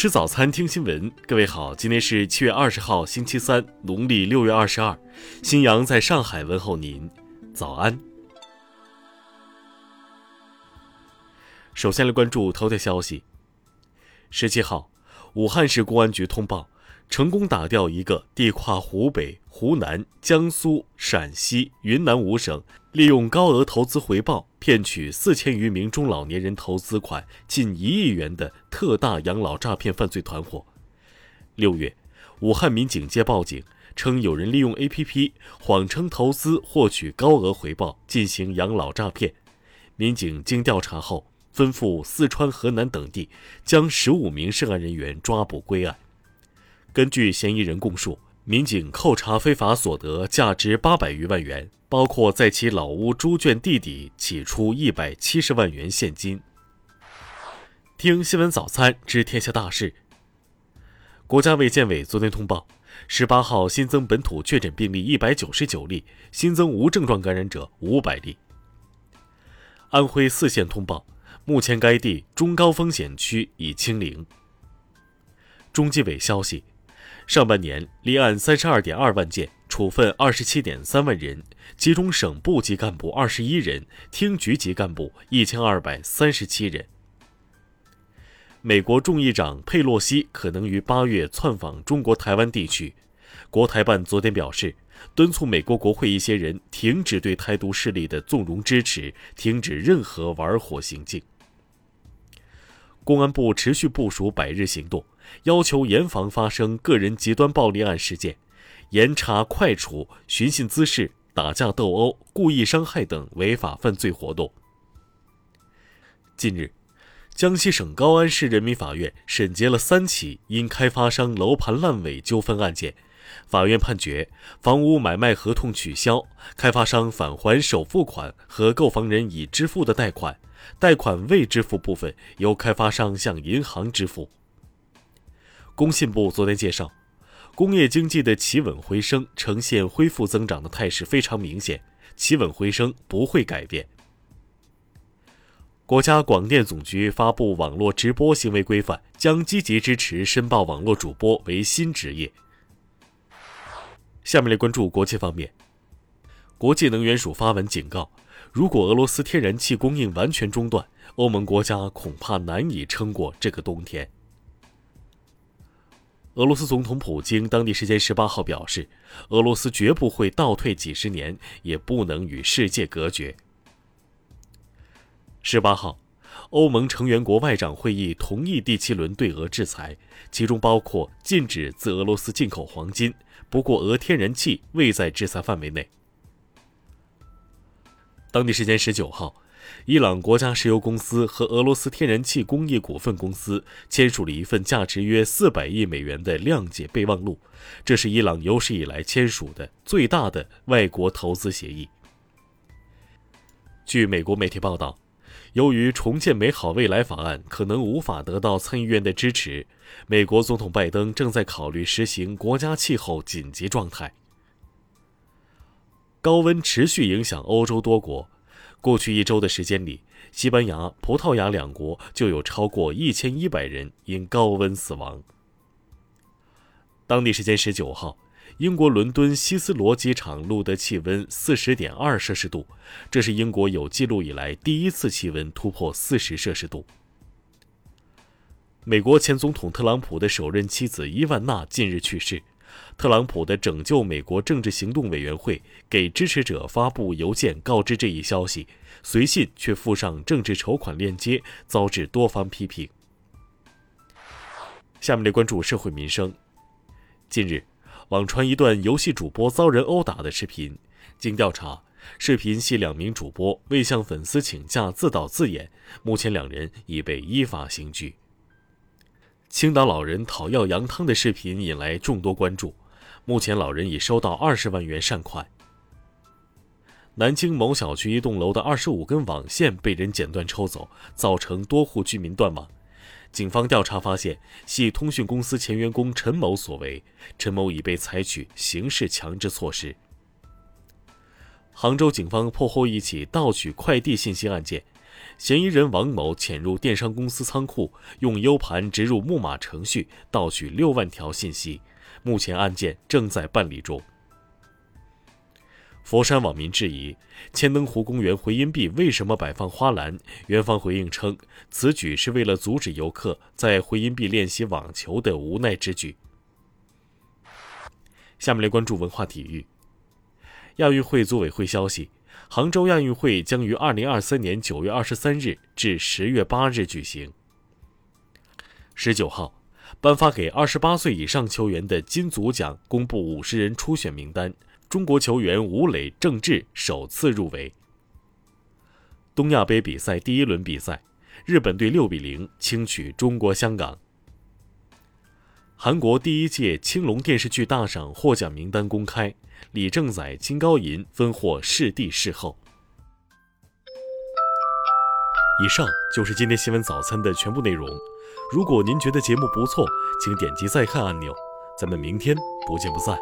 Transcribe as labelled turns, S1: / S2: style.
S1: 吃早餐，听新闻。各位好，今天是七月二十号，星期三，农历六月二十二。新阳在上海问候您，早安。首先来关注头条消息。十七号，武汉市公安局通报，成功打掉一个地跨湖北、湖南、江苏、陕西、云南五省，利用高额投资回报。骗取四千余名中老年人投资款近一亿元的特大养老诈骗犯罪团伙。六月，武汉民警接报警称有人利用 APP 谎称投资获取高额回报进行养老诈骗。民警经调查后，吩咐四川、河南等地将十五名涉案人员抓捕归案。根据嫌疑人供述。民警扣查非法所得价值八百余万元，包括在其老屋猪圈地底起出一百七十万元现金。听新闻早餐知天下大事。国家卫健委昨天通报，十八号新增本土确诊病例一百九十九例，新增无症状感染者五百例。安徽泗县通报，目前该地中高风险区已清零。中纪委消息。上半年立案三十二点二万件，处分二十七点三万人，其中省部级干部二十一人，厅局级干部一千二百三十七人。美国众议长佩洛西可能于八月窜访中国台湾地区，国台办昨天表示，敦促美国国会一些人停止对台独势力的纵容支持，停止任何玩火行径。公安部持续部署百日行动。要求严防发生个人极端暴力案事件，严查快处寻衅滋事、打架斗殴、故意伤害等违法犯罪活动。近日，江西省高安市人民法院审结了三起因开发商楼盘烂尾纠纷案件，法院判决房屋买卖合同取消，开发商返还首付款和购房人已支付的贷款，贷款未支付部分由开发商向银行支付。工信部昨天介绍，工业经济的企稳回升呈现恢复增长的态势非常明显，企稳回升不会改变。国家广电总局发布网络直播行为规范，将积极支持申报网络主播为新职业。下面来关注国际方面，国际能源署发文警告，如果俄罗斯天然气供应完全中断，欧盟国家恐怕难以撑过这个冬天。俄罗斯总统普京当地时间十八号表示，俄罗斯绝不会倒退几十年，也不能与世界隔绝。十八号，欧盟成员国外长会议同意第七轮对俄制裁，其中包括禁止自俄罗斯进口黄金，不过俄天然气未在制裁范围内。当地时间十九号。伊朗国家石油公司和俄罗斯天然气工业股份公司签署了一份价值约四百亿美元的谅解备忘录，这是伊朗有史以来签署的最大的外国投资协议。据美国媒体报道，由于重建美好未来法案可能无法得到参议院的支持，美国总统拜登正在考虑实行国家气候紧急状态。高温持续影响欧洲多国。过去一周的时间里，西班牙、葡萄牙两国就有超过一千一百人因高温死亡。当地时间十九号，英国伦敦希斯罗机场录得气温四十点二摄氏度，这是英国有记录以来第一次气温突破四十摄氏度。美国前总统特朗普的首任妻子伊万娜近日去世。特朗普的拯救美国政治行动委员会给支持者发布邮件告知这一消息，随信却附上政治筹款链接，遭致多方批评。下面来关注社会民生。近日，网传一段游戏主播遭人殴打的视频，经调查，视频系两名主播未向粉丝请假自导自演，目前两人已被依法刑拘。青岛老人讨要羊汤的视频引来众多关注，目前老人已收到二十万元善款。南京某小区一栋楼的二十五根网线被人剪断抽走，造成多户居民断网。警方调查发现，系通讯公司前员工陈某所为，陈某已被采取刑事强制措施。杭州警方破获一起盗取快递信息案件。嫌疑人王某潜入电商公司仓库，用 U 盘植入木马程序盗取六万条信息。目前案件正在办理中。佛山网民质疑千灯湖公园回音壁为什么摆放花篮，园方回应称，此举是为了阻止游客在回音壁练习网球的无奈之举。下面来关注文化体育。亚运会组委会消息，杭州亚运会将于二零二三年九月二十三日至十月八日举行。十九号，颁发给二十八岁以上球员的金足奖公布五十人初选名单，中国球员吴磊、郑智首次入围。东亚杯比赛第一轮比赛，日本队六比零轻取中国香港。韩国第一届青龙电视剧大赏获奖名单公开，李正宰、金高银分获视帝视后。以上就是今天新闻早餐的全部内容。如果您觉得节目不错，请点击再看按钮。咱们明天不见不散。